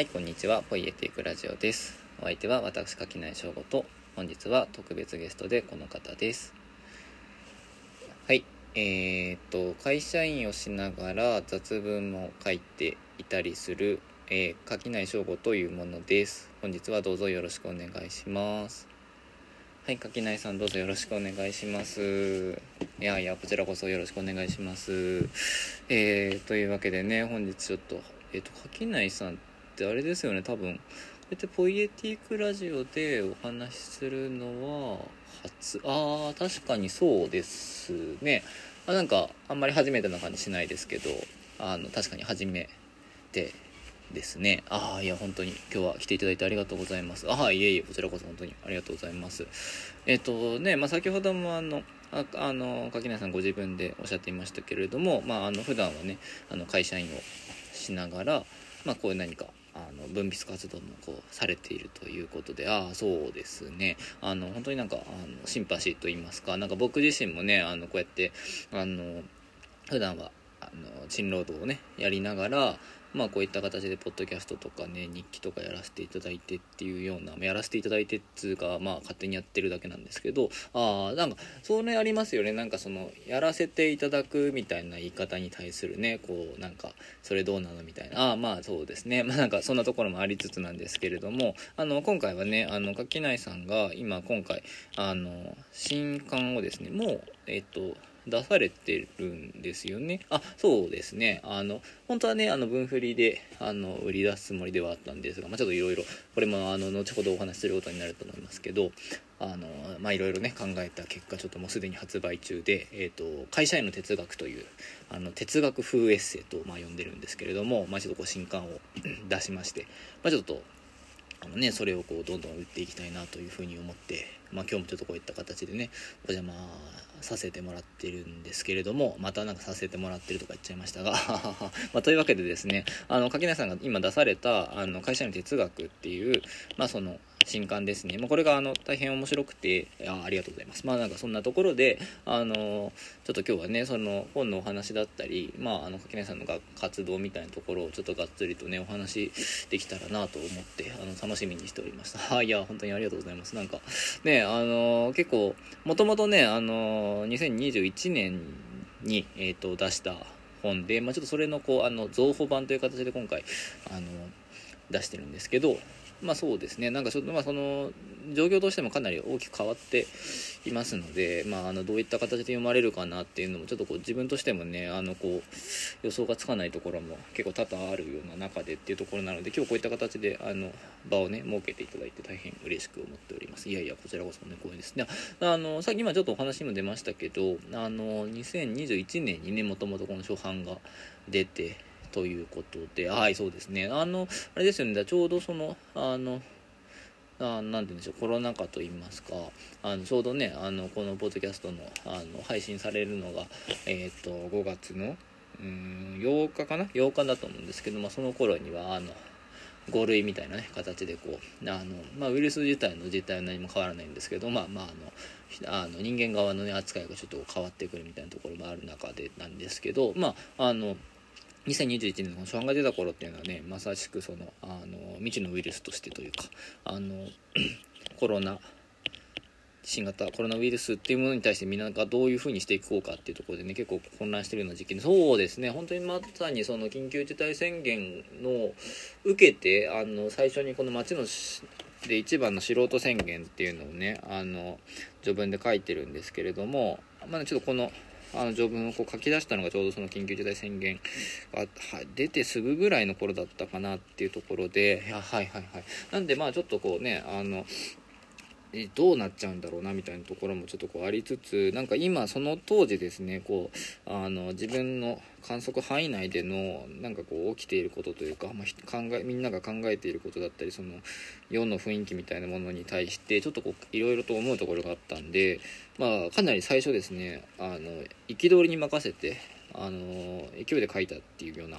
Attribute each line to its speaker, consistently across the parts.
Speaker 1: はい、こんにちは。ポイエティクラジオです。お相手は私、垣内翔吾と、本日は特別ゲストでこの方です。はい、えー、っと、会社員をしながら雑文も書いていたりする、えー、垣内翔吾というものです。本日はどうぞよろしくお願いします。はい、垣内さんどうぞよろしくお願いします。いやいや、こちらこそよろしくお願いします。えー、というわけでね、本日ちょっと、えっ、と、垣内さんってあれですよね、多分、こうやってポイエティックラジオでお話しするのは初、あー、確かにそうですね。あなんか、あんまり初めてな感じしないですけど、あの、確かに初めてですね。ああ、いや、本当に今日は来ていただいてありがとうございます。ああ、いえいえ、こちらこそ本当にありがとうございます。えっ、とね、まあ、先ほどもあの、ああの垣内さんご自分でおっしゃっていましたけれども、まあ、あの普段はねあの会社員をしながら、まあ、こういう何かあの分泌活動もこうされているということで。ああそうですね。あの本当になんかあのシンパシーと言いますか。なんか僕自身もねあのこうやってあの普段はあの賃労働をねやりながらまあこういった形でポッドキャストとかね日記とかやらせていただいてっていうようなやらせていただいてっつうかまあ勝手にやってるだけなんですけどああなんかそれありますよね。なんかそのやらせていただくみたいな言い方に対するねこうなんかそれどうなのみたいな。ああまあそうですね。まあなんかそんなところもありつつなんですけれどもあの今回はねあの垣内さんが今今回あの新刊をですねもうえっと出されてるんですよね。あ、そうですね。あの、本当はね、あの、分振りで、あの、売り出すつもりではあったんですが、まあ、ちょっといろいろ、これも、あの、後ほどお話しすることになると思いますけど、あの、まあ、いろいろね、考えた結果、ちょっともうすでに発売中で、えっ、と、会社員の哲学という、あの、哲学風エッセイと、まあ、呼んでるんですけれども、まあ、ちょっとこう、新刊を 出しまして、まあ、ちょっと、あのね、それをこうどんどん売っていきたいなというふうに思って、まあ、今日もちょっとこういった形でねお邪魔させてもらってるんですけれどもまたなんかさせてもらってるとか言っちゃいましたが まあ、というわけでですねあの垣内さんが今出されたあの会社の哲学っていう、まあ、その新刊ですね、まあ、これがあの大変面白くてあありがとうございます。まあなんかそんなところであのちょっと今日はねその本のお話だったりまああの垣内さんのが活動みたいなところをちょっとがっつりとねお話できたらなと思ってあの楽しみにしておりました。あいいや本当にありがとうございます。なんかねあの結構もともとねあの2021年に、えー、と出した本で、まあ、ちょっとそれのこうあの増補版という形で今回あの出してるんですけどまあそうですね。なんかちょっとまあその状況としてもかなり大きく変わっていますので、まあ、あのどういった形で読まれるかなっていうのもちょっとこう自分としてもねあのこう予想がつかないところも結構多々あるような中でっていうところなので今日こういった形であの場をね設けていただいて大変嬉しく思っております。いやいやこちらこそね光栄です。ねあのさっき今ちょっとお話にも出ましたけどあの2021年にねもともとこの初版が出てということではいそうですね。あのあれですよね。ちょうどそのあのあなんて言うんでしょう。コロナ禍といいますか。あのちょうどねあのこのポッドキャストのあの配信されるのが、えー、と5月のうん8日かな？8日だと思うんですけど、まあ、その頃にはあの5類みたいな、ね、形でこうあの、まあ、ウイルス自体の実態は何も変わらないんですけど、まあまあ、あのあの人間側の、ね、扱いがちょっと変わってくるみたいなところもある中でなんですけどまああの2021年の初版が出た頃っていうのはねまさしくそのあの未知のウイルスとしてというかあの コロナ新型コロナウイルスっていうものに対してみんながどういうふうにしていこうかっていうところでね結構混乱してるような時期にそうですね。本当にまさにその緊急事態宣言の受けてあの最初にこの町ので一番の素人宣言っていうのをねあの序文で書いてるんですけれどもまあ、ちょっとこのあの条文をこう書き出したのがちょうどその緊急事態宣言が出てすぐぐらいの頃だったかなっていうところでいやはいはいはい。なんでまあちょっとこうねあのえどうなっちゃうんだろうなみたいなところもちょっとこうありつつなんか今その当時ですねこうあの自分の観測範囲内でのなんかこう起きていることというか、まあ、考えみんなが考えていることだったりその世の雰囲気みたいなものに対してちょっとこういろいろと思うところがあったんで、まあ、かなり最初ですねあの憤りに任せてあの勢いで書いたっていうような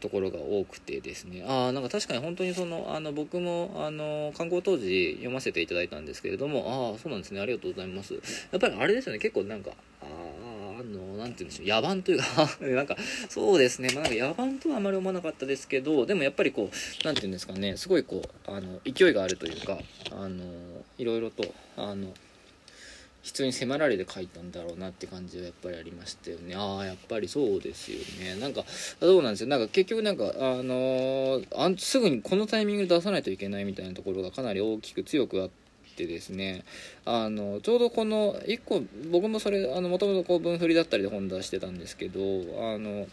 Speaker 1: ところが多くてですね。ああなんか確かに本当にそのあの僕もあの観光当時読ませていただいたんですけれどもああそうなんですね。ありがとうございます。やっぱりあれですよね。結構なんかああのなんて言うんでしょう。野蛮というか なんかそうですね、まあ、なんか野蛮とはあまり思わなかったですけどでもやっぱりこうなんて言うんですかね。すごいこうあの勢いがあるというかあのいろいろとあの必要に迫られて書いたんだろうなって感じはやっぱりありましたよね。ああやっぱりそうですよね。なんかそうなんですよ。なんか結局なんかあのー、あすぐにこのタイミングで出さないといけないみたいなところがかなり大きく強くあってですね。あのちょうどこの1個僕もそれもともと文振りだったりで本出してたんですけどあの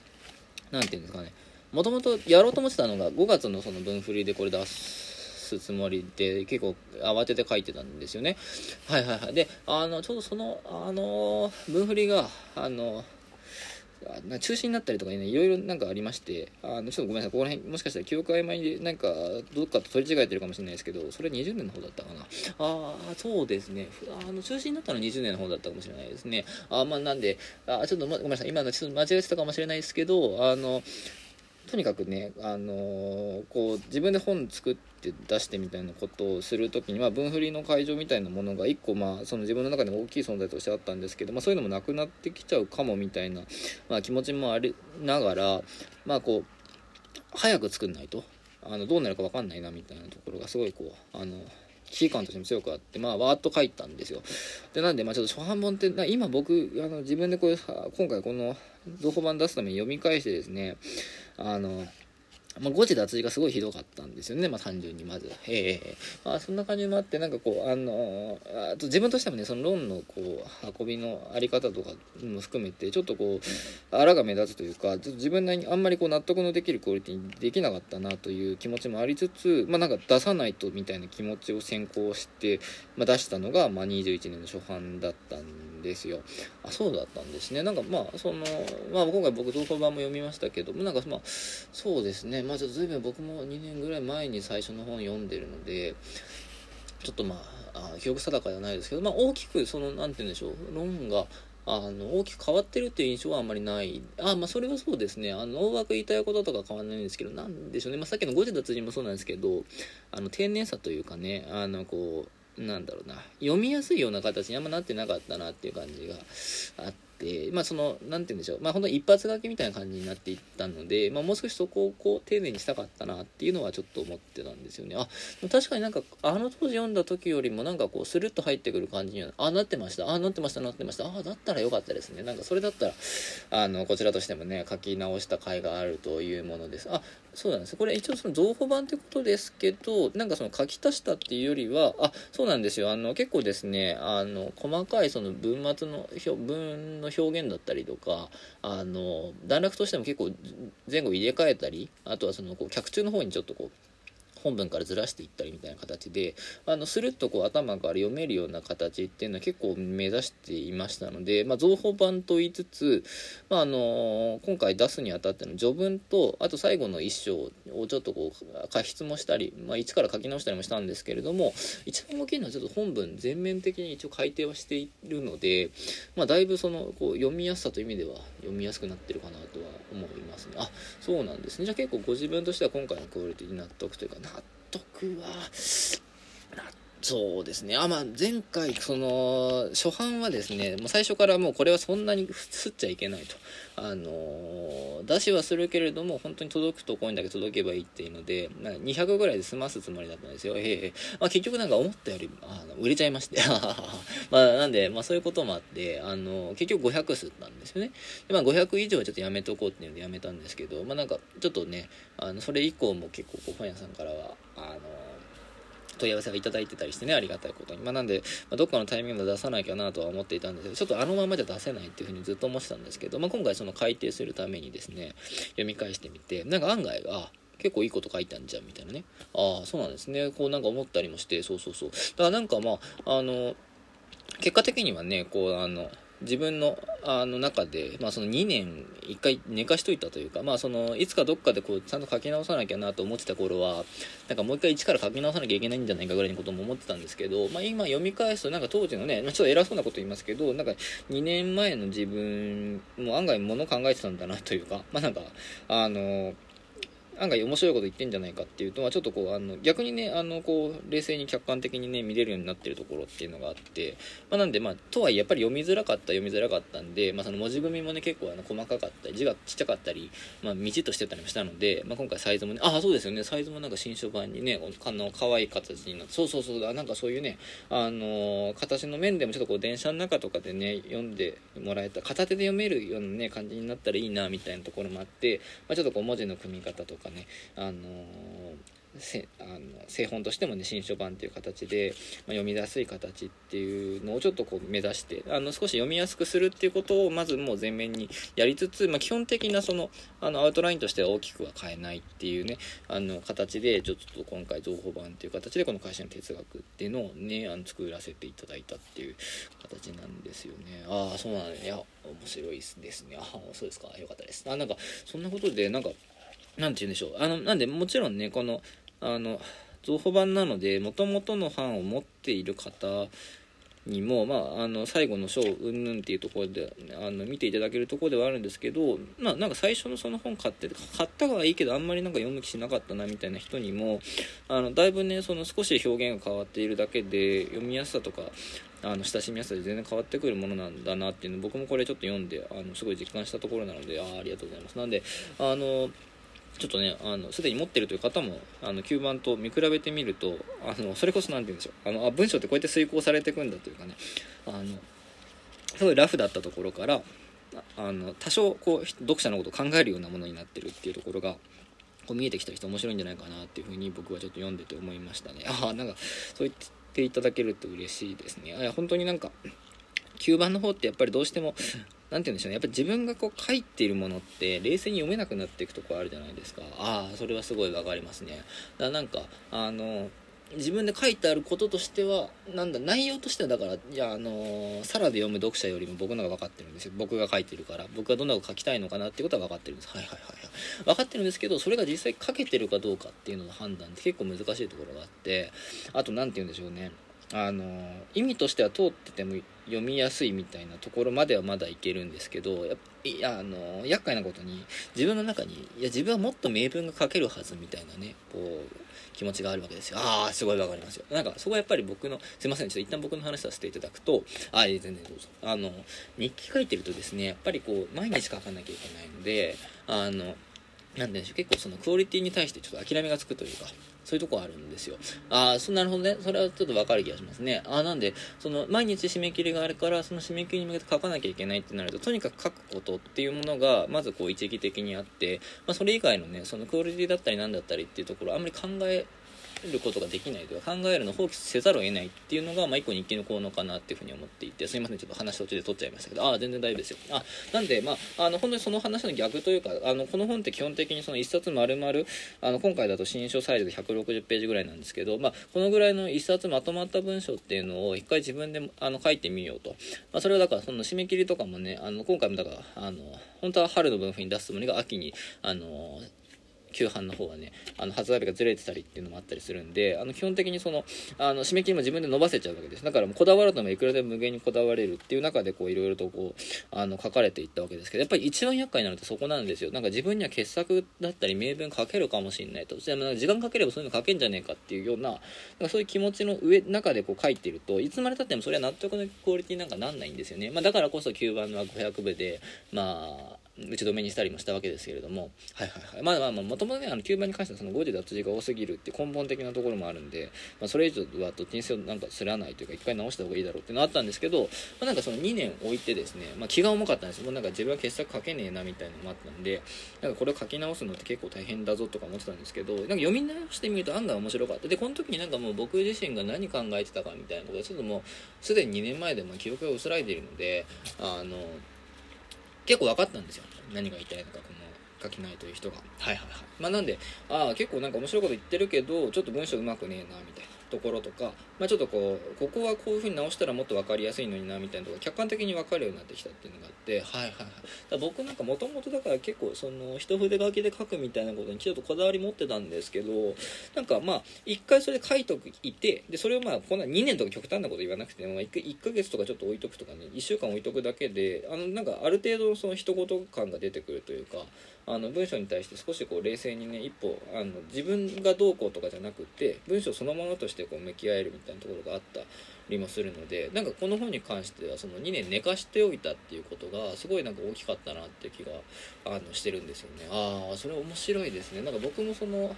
Speaker 1: 何て言うんですかね。もともとやろうと思ってたのが5月のその文振りでこれ出す。すつもりで結構慌てて書いてたんですよね。はいはいはい。であのちょうどそのあの文振りがあの中止になったりとかねいろいろなんかありましてあのちょっとごめんなさい。ここら辺もしかしたら記憶曖昧でなんかどっかと取り違えてるかもしれないですけどそれ20年の方だったかな。ああそうですね。あの中止になったのは20年の方だったかもしれないですね。あまあなんであちょっと、ま、ごめんなさい。今のちょっと間違えてたかもしれないですけどあのとにかくね、あのー、こう自分で本作ってって出してみたいなことをする時に、まあ、分振りの会場みたいなものが1個、まあ、その自分の中でも大きい存在としてあったんですけど、まあ、そういうのもなくなってきちゃうかもみたいな、まあ、気持ちもありながら、まあ、こう早く作んないとあのどうなるか分かんないなみたいなところがすごいこうあの危機感としても強くあって、まあ、わーっと書いたんですよ。で、なんで、まあ、ちょっと初版本って、今僕、あの、自分でこう、今回この、情報版出すために読み返してですね、あの、まあ、誤字脱字がすごいひどかったんですよね、まあ、単純にまず。ええまあ、そんな感じもあって、なんかこう、あのあと自分としてもね、その論のこう、運びのあり方とかも含めて、ちょっとこう、あらが目立つというか、ちょっと自分なりにあんまりこう、納得のできるクオリティにできなかったなという気持ちもありつつ、まあ、なんか出さないとみたいな気持ちを先行して、まあ、出したのが、まあ、21年の初版だったんでですよ。あ、そうだったんですね。なんかまあ、その、まあ、今回僕、同窓版も読みましたけども、なんかまあ、そうですね。まあ、ちょっと随分僕も2年ぐらい前に最初の本読んでるのでちょっとまああ記憶定かではないですけど、まあ、大きくその何て言うんでしょう論があの大きく変わってるっていう印象はあんまりないあまあそれはそうですねあの大枠言いたいこととか変わらないんですけどなんでしょうね、まあ、さっきの5時脱字もそうなんですけどあの丁寧さというかねあのこうなんだろうな読みやすいような形にあんまなってなかったなっていう感じがあって、まあその、なんて言うんでしょう、まあ本当一発書きみたいな感じになっていったので、まあもう少しそこをこう丁寧にしたかったなっていうのはちょっと思ってたんですよね。あ、確かになんかあの当時読んだ時よりもなんかこうスルッと入ってくる感じには、あ、なってました、あ、なってました、なってました、あ、だったらよかったですね。なんかそれだったら、あの、こちらとしてもね、書き直した甲斐があるというものです。あ、そうなんです。これ一応その情報版ってことですけど、なんかその書き足したっていうよりは、あ、そうなんですよ。あの、結構ですね、あの、細かいその文末の、文のの表現だったりとかあの段落としても結構前後入れ替えたりあとはそのこう脚中の方にちょっとこう本文からずらしていったりみたいな形であのスルッとこう頭から読めるような形っていうのは結構目指していましたので、まあ、造法版と言いつつ、まあ、あの今回出すにあたっての序文とあと最後の一章をちょっとこう過筆もしたり、まあ、一から書き直したりもしたんですけれども一番大きいのはちょっと本文全面的に一応改訂はしているので、まあ、だいぶそのこう読みやすさという意味では読みやすくなってるかなとは思いますね。あそうなんですね。じゃあ結構ご自分としては今回のクオリティに納得というか納得はそうですね。あ、まあ、前回、その、初版はですね、もう最初からもうこれはそんなにすっちゃいけないと。あの、出しはするけれども、本当に届くところにだけ届けばいいっていうので、な200ぐらいで済ますつもりだったんですよ。ええまあ、結局なんか思ったより、あの売れちゃいまして。まあ、なんで、まあそういうこともあって、あの、結局500吸ったんですよね。で、まあ500以上はちょっとやめとこうっていうのでやめたんですけど、まあなんか、ちょっとね、あの、それ以降も結構、本屋さんからは、あの問い合わせがいただいてたりしてね、ありがたいことに。まあ、なんで、まあ、どっかのタイミングで出さなきゃなとは思っていたんですけど、ちょっとあのままじゃ出せないっていうふうにずっと思ってたんですけど、まあ、今回その改訂するためにですね、読み返してみて、なんか案外、あ、結構いいこと書いたんじゃんみたいなね。ああ、そうなんですね。こうなんか思ったりもして、そうそうそう。だからなんかまあ、あの、結果的にはね、こう、あの、自分のあの中で、まあ、その2年1回寝かしといたというか、まあ、そのいつかどっかでこうちゃんと書き直さなきゃなと思ってた頃はなんかもう一回一から書き直さなきゃいけないんじゃないかぐらいのことも思ってたんですけど、まあ、今読み返すとなんか当時のね、まあ、ちょっと偉そうなこと言いますけどなんか2年前の自分も案外もの考えてたんだなというか、まあ、なんかあの案外面白いこと言ってんじゃないかっていうと、まあ、ちょっとこうあの逆にねあのこう冷静に客観的にね見れるようになってるところっていうのがあって、まあ、なんでまあとはいえやっぱり読みづらかった読みづらかったんで、まあ、その文字組みもね結構あの細かかったり字がちっちゃかったり、まあ、みちっとしてたりもしたので、まあ、今回サイズもねああそうですよね。サイズもなんか新書版にねあの可愛い形になってそうそうそうだなんかそういうねあの形の面でもちょっとこう電車の中とかでね読んでもらえた片手で読めるようなね感じになったらいいなみたいなところもあって、まあ、ちょっとこう文字の組み方とかねあのせあの製本としてもね新書版っていう形で、まあ、読みやすい形っていうのをちょっとこう目指してあの少し読みやすくするっていうことをまずもう前面にやりつつ、まあ、基本的なそのあのアウトラインとしては大きくは変えないっていうねあの形でちょっと今回情報版っていう形でこの会社の哲学っていうのをねあの作らせていただいたっていう形なんですよね。ああそうなんだ。いや面白いですね。ああそうですか。よかったです。あなんかそんなことでなんかなんて言うんでしょう。あの、なんで、もちろんね、この、あの、増補版なので、もともとの版を持っている方にも、まあ、あの、最後の章、うんぬんっていうところで、あの、見ていただけるところではあるんですけど、まあ、なんか最初のその本買って、買ったはいいけど、あんまりなんか読む気しなかったな、みたいな人にも、あの、だいぶね、その少し表現が変わっているだけで、読みやすさとか、あの親しみやすさで全然変わってくるものなんだなっていうの僕もこれちょっと読んであのすごい実感したところなのであありがとうございますなんであのちょっとね、あの、すでに持ってるという方も、あの、吸盤と見比べてみると、あの、それこそ何て言うんでしょう。あの、あ、文章ってこうやって遂行されていくんだというかね、あの、すごいラフだったところから、あの、多少、こう、読者のことを考えるようなものになってるっていうところが、こう見えてきた人面白いんじゃないかなっていうふうに僕はちょっと読んでて思いましたね。ああ、なんか、そう言っていただけると嬉しいですね。あ本当になんか、吸盤の方ってやっぱりどうしても何て言うんでしょうね。やっぱ自分がこう書いているものって冷静に読めなくなっていくとこあるじゃないですか。ああそれはすごい分かりますね。だからなんかあの自分で書いてあることとしてはなんだ内容としてはだからいやあの、サラで読む読者よりも僕のが分かってるんですよ。僕が書いてるから。僕がどんなこと書きたいのかなってことは分かってるんです。はいはいはいはい。分かってるんですけどそれが実際書けてるかどうかっていうのの判断って結構難しいところがあってあと何て言うんでしょうね。あの意味としては通ってても読みやすいみたいなところまではまだいけるんですけどやいやあの厄介なことに自分の中にいや自分はもっと名文が書けるはずみたいなねこう気持ちがあるわけですよ。ああすごいわかりますよ。なんかそこはやっぱり僕のすいませんちょっと一旦僕の話させていただくとああ全然どうぞ。あの日記書いてるとですねやっぱりこう毎日書かなきゃいけないのであのなんでしょう結構そのクオリティに対してちょっと諦めがつくというかそういうとこあるんですよ。ああ、そなるほどね。それはちょっとわかる気がしますね。ああ、なんで、その、毎日締め切りがあるから、その締め切りに向けて書かなきゃいけないってなると、とにかく書くことっていうものが、まずこう一義的にあって、まあ、それ以外のね、そのクオリティだったり何だったりっていうところ、あんまり考えることができないというか考えるのを放棄せざるを得ないっていうのが、まあ、一個日記の効能かなっていうふうに思っていてすいませんちょっと話途中で取っちゃいましたけどああ全然大丈夫ですよ。あなんでまああの本当にその話の逆というかあのこの本って基本的にその1冊丸々あの今回だと新書サイズで160ページぐらいなんですけど、まあ、このぐらいの1冊まとまった文章っていうのを一回自分であの書いてみようと、まあ、それはだからその締め切りとかもねあの今回もだからあの本当は春の分布に出すつもりが秋にあの旧版の方はねあの発売日がずれてたりっていうのもあったりするんであの基本的にそのあの締め切りも自分で伸ばせちゃうわけです。だからもうこだわるのもいくらでも無限にこだわれるっていう中でこういろいろとこうあの書かれていったわけですけどやっぱり一番厄介なのってそこなんですよ。なんか自分には傑作だったり名文書けるかもしれないと。時間かければそういうの書けんじゃねえかっていうようななんかそういう気持ちの上中でこう書いてるといつまでたってもそれは納得のクオリティなんかなんないんですよね、まあ、だからこそ9番の500部でまあ打ち止めにしたりもしたわけですけれども、はいはいはい。まあまあまあ、もともとね、あの、9番に関してはその5時脱字が多すぎるって根本的なところもあるんで、まあ、それ以上はどっちにせよなんかすらないというか、一回直した方がいいだろうっていうのはあったんですけど、まあ、なんかその2年置いてですね、まあ、気が重かったんですもうなんか自分は傑作書けねえなみたいなのもあったんで、なんかこれを書き直すのって結構大変だぞとか思ってたんですけど、なんか読み直してみると案外面白かった。で、この時になんかもう僕自身が何考えてたかみたいなことがちょっともう、すでに2年前でも記憶が薄らいでいるので、あの、結構分かったんですよ。何が言いたいのかこの書きないという人が。はいはいはい。まあなんでああ結構なんか面白いこと言ってるけどちょっと文章うまくねえなみたいな。
Speaker 2: ところとか、まあ、ちょっとこうここはこういうふうに直したらもっと分かりやすいのになみたいなとこ客観的に分かるようになってきたっていうのがあってはいはいはい。僕なんかもともとだから結構その一筆書きで書くみたいなことにちょっとこだわり持ってたんですけどなんかまあ一回それ書いとくいてでそれをまあこんな2年とか極端なこと言わなくても 1, 1ヶ月とかちょっと置いとくとかね1週間置いとくだけであのなんかある程度その一言感が出てくるというかあの文章に対して少しこう冷静にね一歩あの自分がどうこうとかじゃなくて文章そのものとしてこう向き合えるみたいなところがあったりもするのでなんかこの本に関してはその2年寝かしておいたっていうことがすごいなんか大きかったなって気があのしてるんですよね。ああそれ面白いですね。なんか僕もその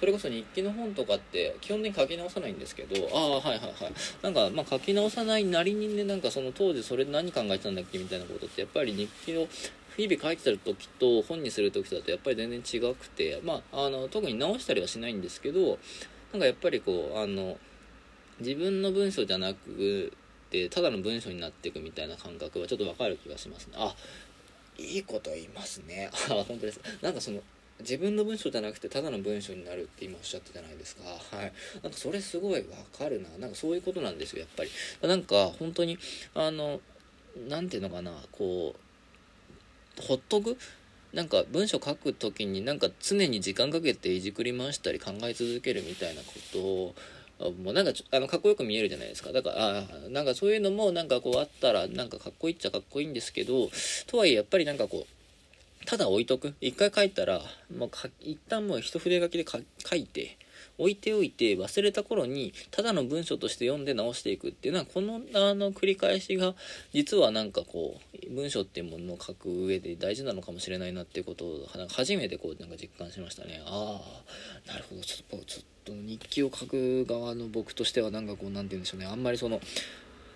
Speaker 2: それこそ日記の本とかって基本的に書き直さないんですけどああはいはいはい。なんかまあ書き直さないなりにねなんかその当時それ何考えてたんだっけみたいなことってやっぱり日記を日々書いてた時と本にする時だとやっぱり全然違くて、まあ、あの特に直したりはしないんですけどなんかやっぱりこうあの自分の文章じゃなくてただの文章になっていくみたいな感覚はちょっとわかる気がしますね。あいいこと言いますね。あ本当です。なんかその自分の文章じゃなくてただの文章になるって今おっしゃったじゃないですか。はい。なんかそれすごいわかるな。なんかそういうことなんですよやっぱり。なんか本当にあの何ていうのかなこうほっとくなんか文章書く時になんか常に時間かけていじくり回したり考え続けるみたいなことをもうなんかあのかっこよく見えるじゃないですか。だからあなんかそういうのもなんかこうあったらなんかかっこいいっちゃかっこいいんですけどとはいえやっぱりなんかこうただ置いとく。一回書いたらもう一旦もう一筆書きで書いて置いておいて忘れた頃にただの文章として読んで直していくっていうのはこのあの繰り返しが実はなんかこう文章っていうものを書く上で大事なのかもしれないなっていうことを初めてこうなんか実感しましたね。ああなるほど。ちょっとちょっと日記を書く側の僕としてはなんかこう何て言うんでしょうね。あんまりその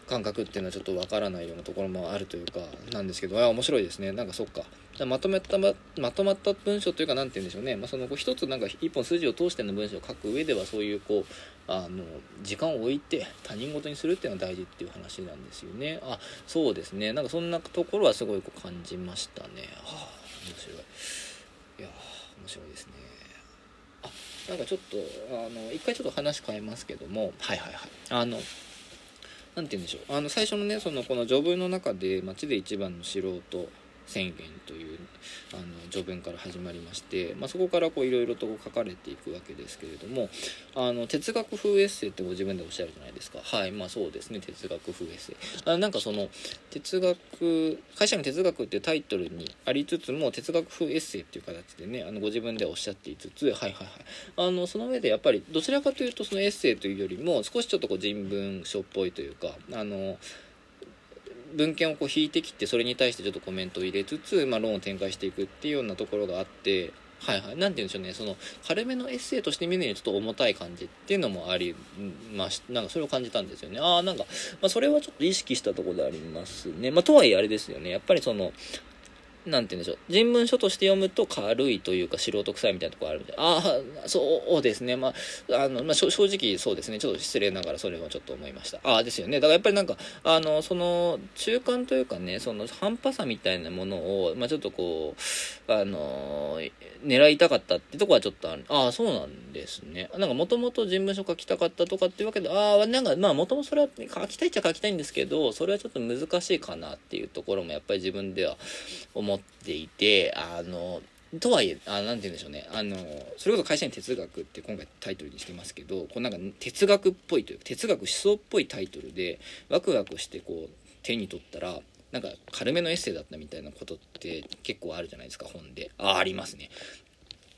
Speaker 2: 感覚っていうのはちょっとわからないようなところもあるというかなんですけどあ面白いですね。なんかそっか。まとめたままとまった文章というか何て言うんでしょうね、まあ、その一つなんか一本筋を通しての文章を書く上ではそういうこうあの時間を置いて他人事にするっていうのは大事っていう話なんですよね。あそうですね。なんかそんなところはすごいこう感じましたね。あ面白い。いや面白いですね。あなんかちょっとあの一回ちょっと話変えますけども。はいはいはい。あの何て言うんでしょう。あの最初のねそのこの序文の中で街で一番の素人宣言というあの序文から始まりまして、まあ、そこからいろいろと書かれていくわけですけれどもあの哲学風エッセイってご自分でおっしゃるじゃないですか。はいまあそうですね。哲学風エッセイ。あなんかその哲学会社の哲学っていうタイトルにありつつも哲学風エッセイっていう形でねあのご自分でおっしゃっていつつはいはいはい。あのその上でやっぱりどちらかというとそのエッセイというよりも少しちょっとこう人文書っぽいというかあの文献をこう引いてきてそれに対してちょっとコメントを入れつつ、まあ、論を展開していくっていうようなところがあってはいはい、なんて言うんでしょうね、その、軽めのエッセイとして見るにちょっと重たい感じっていうのもありましなんかそれを感じたんですよね。ああ、なんか、まあ、それはちょっと意識したところでありますね。まあ、とはいえあれですよね、やっぱりその、なんて言うんでしょう。人文書として読むと軽いというか素人臭いみたいなところあるんで。ああ、そうですね。まあ、あの、まあ、正直そうですね。ちょっと失礼ながらそれはちょっと思いました。ああ、ですよね。だからやっぱりなんか、あの、その、中間というかね、その半端さみたいなものを、まあ、ちょっとこう、あの、狙いたかったってとこはちょっとある。ああ、そうなんですね。なんかもともと人文書書きたかったとかっていうわけで、ああ、なんかまあもともとそれは書きたいっちゃ書きたいんですけど、それはちょっと難しいかなっていうところもやっぱり自分では思っていてあのとはいえあなんて言うんでしょうねあのそれこそ会社に哲学って今回タイトルにしてますけどこうなんか哲学っぽいというか哲学思想っぽいタイトルでワクワクしてこう手に取ったらなんか軽めのエッセイだったみたいなことって結構あるじゃないですか本で。あありますね。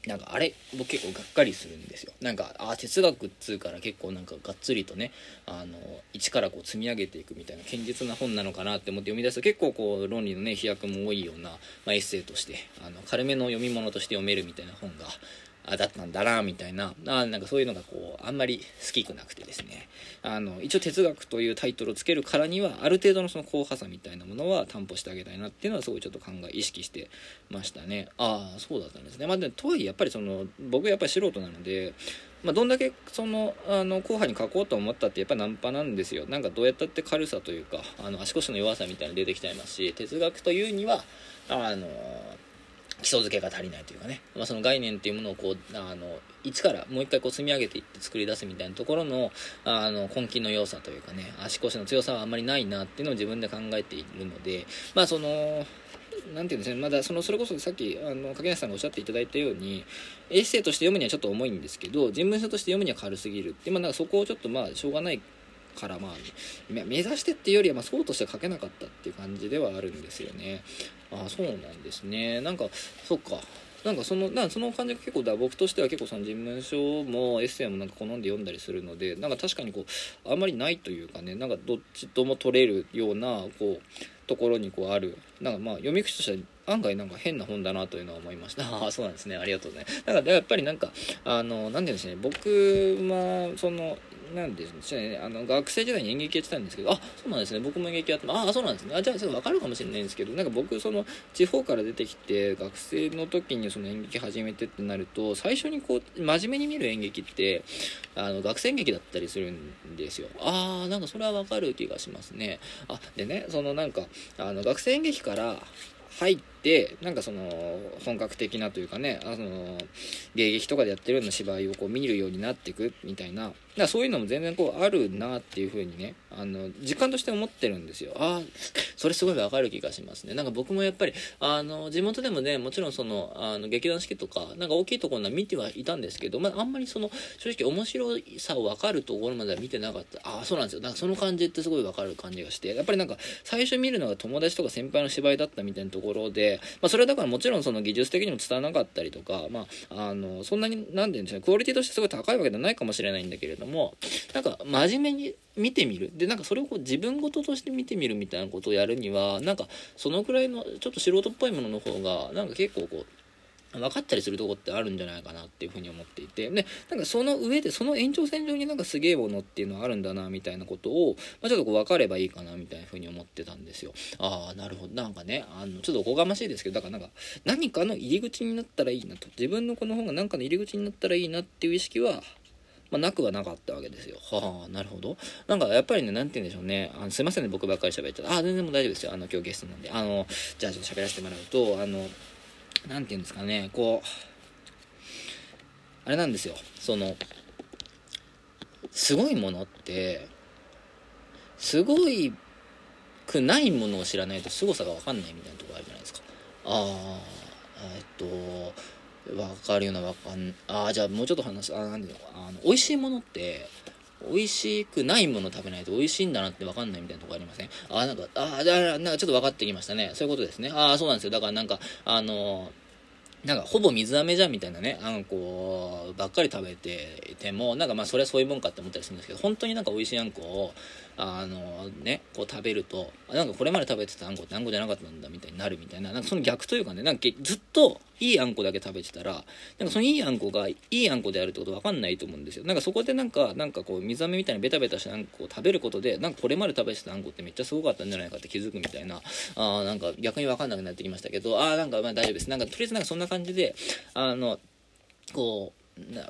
Speaker 2: なんかあれ僕結構がっかりするんですよ。なんかあ哲学っつうから結構なんかがっつりとねあの一からこう積み上げていくみたいな堅実な本なのかなって思って読み出すと結構こう論理のね飛躍も多いような、まあ、エッセイとしてあの軽めの読み物として読めるみたいな本があだったんだなみたいな。あなんかそういうのがこうあんまり好きくなくてですね。あの一応哲学というタイトルをつけるからにはある程度のその硬派さみたいなものは担保してあげたいなっていうのはすごいちょっと考え意識してましたね。ああそうだったんですね。まあでとはいえやっぱりその僕やっぱり素人なのでまあ、どんだけそのあの後輩に書こうと思ったってやっぱナンパなんですよ。なんかどうやったって軽さというかあの足腰の弱さみたいなの出てきちゃいますし哲学というにはあの基礎付けが足りないというかね、まあ、その概念っていうものをこうあの一からもう一回こう積み上げていって作り出すみたいなところのあの根気の良さというかね足腰の強さはあんまりないなっていうのを自分で考えているのでまあそのなんていうんですね、まだそのそれこそさっきあの柿梨さんがおっしゃっていただいたようにエッセイとして読むにはちょっと重いんですけど人文書として読むには軽すぎるで、まあ、なんかそこをちょっとまあしょうがないからまあ目指してっていうよりはまそうとして書けなかったっていう感じではあるんですよね。あそうなんですねなんかそっかなんかそのなんその感じが結構だ僕としては結構その人文書もエッセイもなんか好んで読んだりするのでなんか確かにこうあんまりないというかねなんかどっちとも取れるようなこうところにこうあるなんかまあ読み口としては案外なんか変な本だなというのは思いました。ああ、そうなんですね。ありがとうね。だからやっぱりなんか、あの、なんていうんですね、僕は、その、なんですね、あの学生時代に演劇やってたんですけど、あそうなんですね、僕も演劇やってああ、そうなんですね、あじゃあ、分かるかもしれないんですけど、なんか僕、その地方から出てきて、学生の時にその演劇始めてってなると、最初にこう、真面目に見る演劇って、あの学生演劇だったりするんですよ。ああ、なんかそれは分かる気がしますね。あでね、そのなんか、あの学生演劇から入って、でなんかその本格的なというかねあの芸劇とかでやってるような芝居をこう見るようになっていくみたいな。だそういうのも全然こうあるなっていう風にねあの時間として思ってるんですよ。ああそれすごいわかる気がしますね。なんか僕もやっぱりあの地元でもねもちろんそのあの劇団四季とかなんか大きいところは見てはいたんですけど、まあ、あんまりその正直面白さを分かるところまでは見てなかった。ああそうなんですよ。なんかその感じってすごい分かる感じがして。やっぱりなんか最初見るのが友達とか先輩の芝居だったみたいなところで、まあ、それはだからもちろんその技術的にも伝わなかったりとか、まあ、あのそんなに何て言うんでしょうクオリティとしてすごい高いわけではないかもしれないんだけれどもなんか真面目に見てみる。でなんかそれをこう自分事として見てみるみたいなことをやるにはなんかそのくらいのちょっと素人っぽいものの方がなんか結構こう分かったりするとこってあるんじゃないかなっていうふうに思っていてでなんかその上でその延長線上になんかすげえものっていうのはあるんだなみたいなことを、まあ、ちょっとこう分かればいいかなみたいなふうに思ってたんですよああなるほどなんかねあのちょっとおこがましいですけどだからなんか何かの入り口になったらいいなと自分のこの本が何かの入り口になったらいいなっていう意識はまあ、なくはなかったわけですよ。はあ、なるほど。なんかやっぱりね、なんて言うんでしょうね。あのすいませんね、僕ばっかり喋っちゃった。ああ、全然もう大丈夫ですよ。あの、今日ゲストなんで。あの、じゃあちょっと喋らせてもらうと、あの、なんて言うんですかね、こう、あれなんですよ。そのすごいものってすごいくないものを知らないと凄さが分かんないみたいなとこあるじゃないですか。ああえっと分かるような分かんああじゃあもうちょっと話すあなんであの美味しいものって美味しくないもの食べないと美味しいんだなって分かんないみたいなとこありません？あなんかあだからなんかちょっと分かってきましたね。そういうことですね。ああそうなんですよ。だからなんかあのなんかほぼ水飴じゃんみたいなね。あんこばっかり食べていてもなんかまあそれはそういうもんかって思ったりするんですけど本当になんか美味しいあんこをあのねこう食べるとなんかこれまで食べてたあんこってあんこじゃなかったんだみたいになるみたいななんかその逆というかねなんかずっといいあんこだけ食べてたらなんかそのいいあんこがいいあんこであるってこと分かんないと思うんですよ。なんかそこでなんかなんかこう水飴みたいなベタベタしたあんこを食べることでなんかこれまで食べてたあんこってめっちゃすごかったんじゃないかって気づくみたいなあなんか逆に分かんなくなってきましたけどあなんかまあ大丈夫です。なんかとりあえずなんかそんな感じであのこう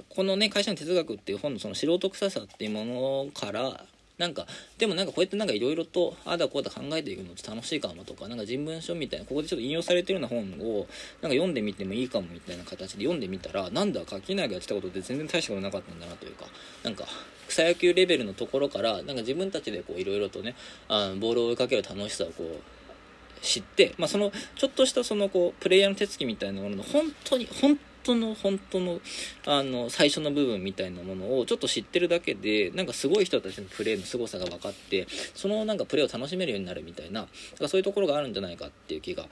Speaker 2: このね会社の哲学っていう本のその素人臭さっていうものからなんかでもなんかこうやってなんかいろいろとあだこうだ考えていくのって楽しいかもとかなんか人文書みたいなここでちょっと引用されてるような本をなんか読んでみてもいいかもみたいな形で読んでみたらなんだ垣内がやってたことって全然大したことなかったんだなというかなんか草野球レベルのところからなんか自分たちでこういろいろとねあのボールを追いかける楽しさをこう知って、まあ、そのちょっとしたそのこうプレイヤーの手つきみたいなものの本当に本当の本当のあの最初の部分みたいなものをちょっと知ってるだけでなんかすごい人たちのプレーの凄さが分かってそのなんかプレーを楽しめるようになるみたいなそういうところがあるんじゃないかっていう気が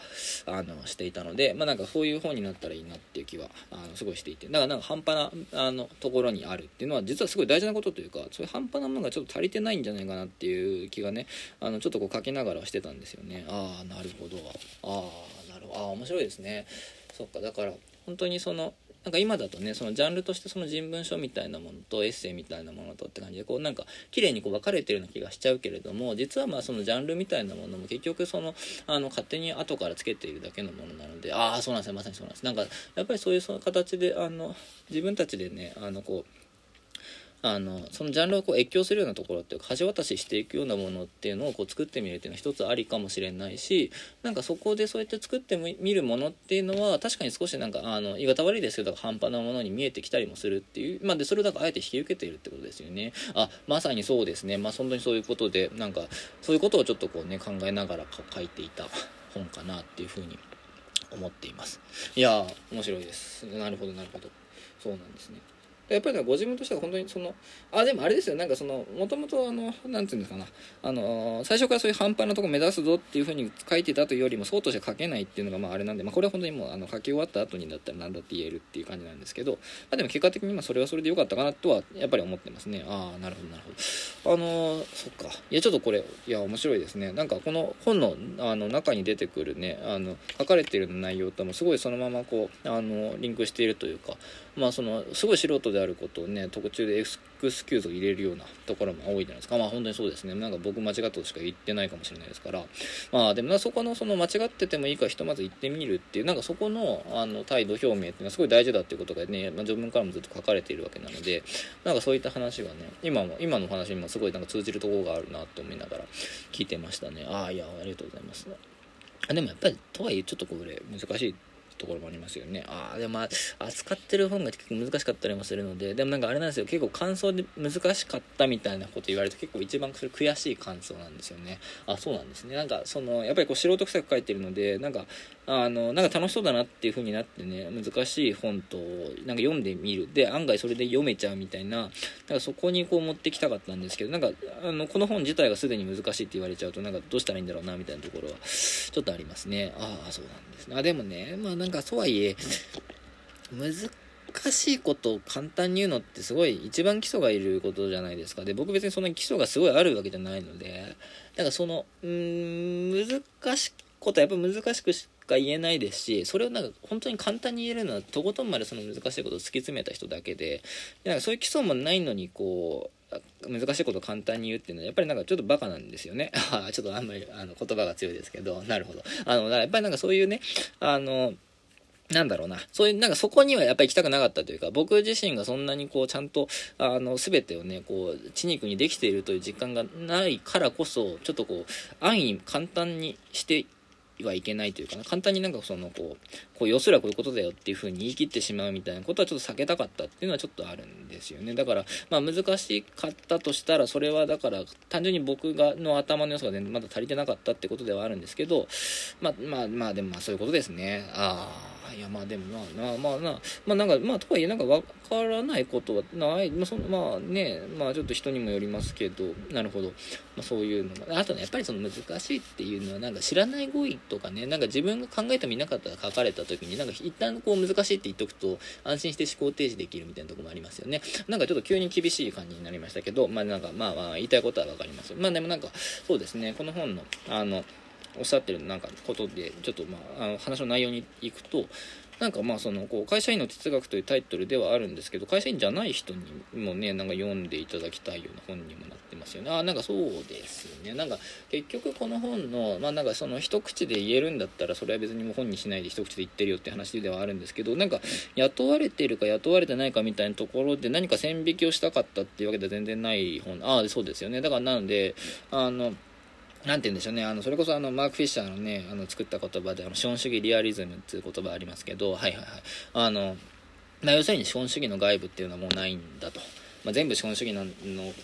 Speaker 2: あのしていたので、まあ、なんかそういう本になったらいいなっていう気はあのすごいしていて。だからなんか半端なあのところにあるっていうのは実はすごい大事なことというかそういう半端なものがちょっと足りてないんじゃないかなっていう気がねあのちょっとこう書きながらしてたんですよね。ああなるほど。ああなるほど。ああ面白いですね。そっかだから本当にそのなんか今だとねそのジャンルとしてその人文書みたいなものとエッセイみたいなものとって感じでこうなんか綺麗にこう分かれてるような気がしちゃうけれども実はまあそのジャンルみたいなものも結局そのあの勝手に後からつけているだけのものなのでああそうなんですよまさにそうなんです。なんかやっぱりそういうその形であの自分たちでねあのこうあのそのジャンルをこう越境するようなところっていうか橋渡ししていくようなものっていうのをこう作ってみるっていうのは一つありかもしれないしなんかそこでそうやって作ってみるものっていうのは確かに少しなんかあの言い方悪いですけど半端なものに見えてきたりもするっていうまあでそれをだからあえて引き受けているってことですよね。あまさにそうですね。まあ本当にそういうことでなんかそういうことをちょっとこうね考えながら書いていた本かなっていうふうに思っています。いや面白いです。なるほどなるほど。そうなんですね。やっぱりご自分としては本当にそのあでもあれですよ。なんかそのもともとあのなんていうんですかな。あの最初からそういう半端なとこ目指すぞっていうふうに書いてたというよりもそうとして書けないっていうのがまああれなんで、まあ、これは本当にもうあの書き終わった後にだったら何だって言えるっていう感じなんですけど、まあ、でも結果的にまあそれはそれでよかったかなとはやっぱり思ってますね。ああなるほどなるほど。あのそっか。いやちょっとこれいや面白いですね。なんかこの本のあの中に出てくるねあの書かれてる内容ともすごいそのままこうあのリンクしているというかまあそのすごい素人であることをね途中でエクスキューズを入れるようなところも多いじゃないですか。まあ本当にそうですね。なんか僕間違ったとしか言ってないかもしれないですから。まあでもなそこのその間違っててもいいからひとまず行ってみるっていうなんかそこのあの態度表明っていうのはすごい大事だっていうことがね、まあ、序文からもずっと書かれているわけなのでなんかそういった話がね今も今の話にもすごいなんか通じるところがあるなと思いながら聞いてましたね。ああいやありがとうございます。あでもやっぱりとはいえちょっとこれ難しい。ところもありますよね。ああでも扱ってる本が結構難しかったりもするのででもなんかあれなんですよ。結構感想で難しかったみたいなこと言われると結構一番それ悔しい感想なんですよね。あそうなんですね。なんかそのやっぱりこう素人臭く書いてるのでなんかあのなんか楽しそうだなっていう風になってね難しい本となんか読んでみる。で案外それで読めちゃうみたいななんかそこにこう持ってきたかったんですけどなんかあのこの本自体がすでに難しいって言われちゃうとなんかどうしたらいいんだろうなみたいなところはちょっとありますね。ああそうなんです。ねあでもねまあなんかそうはいえ難しいことを簡単に言うのってすごい一番基礎がいることじゃないですか。で僕別にそんなに基礎がすごいあるわけじゃないのでだかそのうん難しいことはやっぱ難しくしか言えないですしそれをなんか本当に簡単に言えるのはとことんまでその難しいことを突き詰めた人だけでなんかそういう基礎もないのにこう難しいことを簡単に言うっていうのはやっぱりなんかちょっとバカなんですよね ちょっとあんまりあの言葉が強いですけどなるほどあのだからやっぱりなんかそういうねあのなんだろうな。そういう、なんかそこにはやっぱり行きたくなかったというか、僕自身がそんなにこう、ちゃんと、あの、すべてをね、こう、血肉にできているという実感がないからこそ、ちょっとこう、安易に簡単にしてはい。けない。とい。うかな簡単になんかそのこうこう要するはこうい。うことだよってい。うふうに言い。切ってしまうみたい。なことはちょっと避けたかったってい。うのはちょっとあるんですよねだからまあ難しかったとしたらそれはだから単純に僕がの頭の良さが全然まだ足りてなかったってことではあるんですけどまあまあまあでもまあそうい。うことですねああいやまあでもまあなまあなまあなんかまあとはいえなんか分からないことはない。まあそのまあねまあちょっと人にもよりますけどなるほど、まあ、そういうのがあとねやっぱりその難しいっていうのはなんか知らない語彙とかねなんか自分が考えてもいなかったら書かれた時になんか一旦こう難しいって言っとくと安心して思考停止できるみたいなとこもありますよね。なんかちょっと急に厳しい感じになりましたけどまあなんかまあまあ言いたいことは分かります。まあでもなんかそうですね。この本のあのおっしゃってるなんかことでちょっとまああの話の内容に行くとなんかまあそのこう会社員の哲学というタイトルではあるんですけど会社員じゃない人にもねなんか読んでいただきたいような本にもなってますよね。あなんかそうですね。なんか結局この本のまあなんかその一口で言えるんだったらそれは別にもう本にしないで一口で言ってるよって話ではあるんですけどなんか雇われてるか雇われてないかみたいなところで何か線引きをしたかったっていうわけでは全然ない本。ああそうですよね。だからなのであのなんて言うんでしょうね、あの、それこそあの、マーク・フィッシャーのね、あの、作った言葉で、あの、資本主義リアリズムっていう言葉ありますけど、はいはいはい。あの、まあ、要するに資本主義の外部っていうのはもうないんだと。まあ、全部資本主義の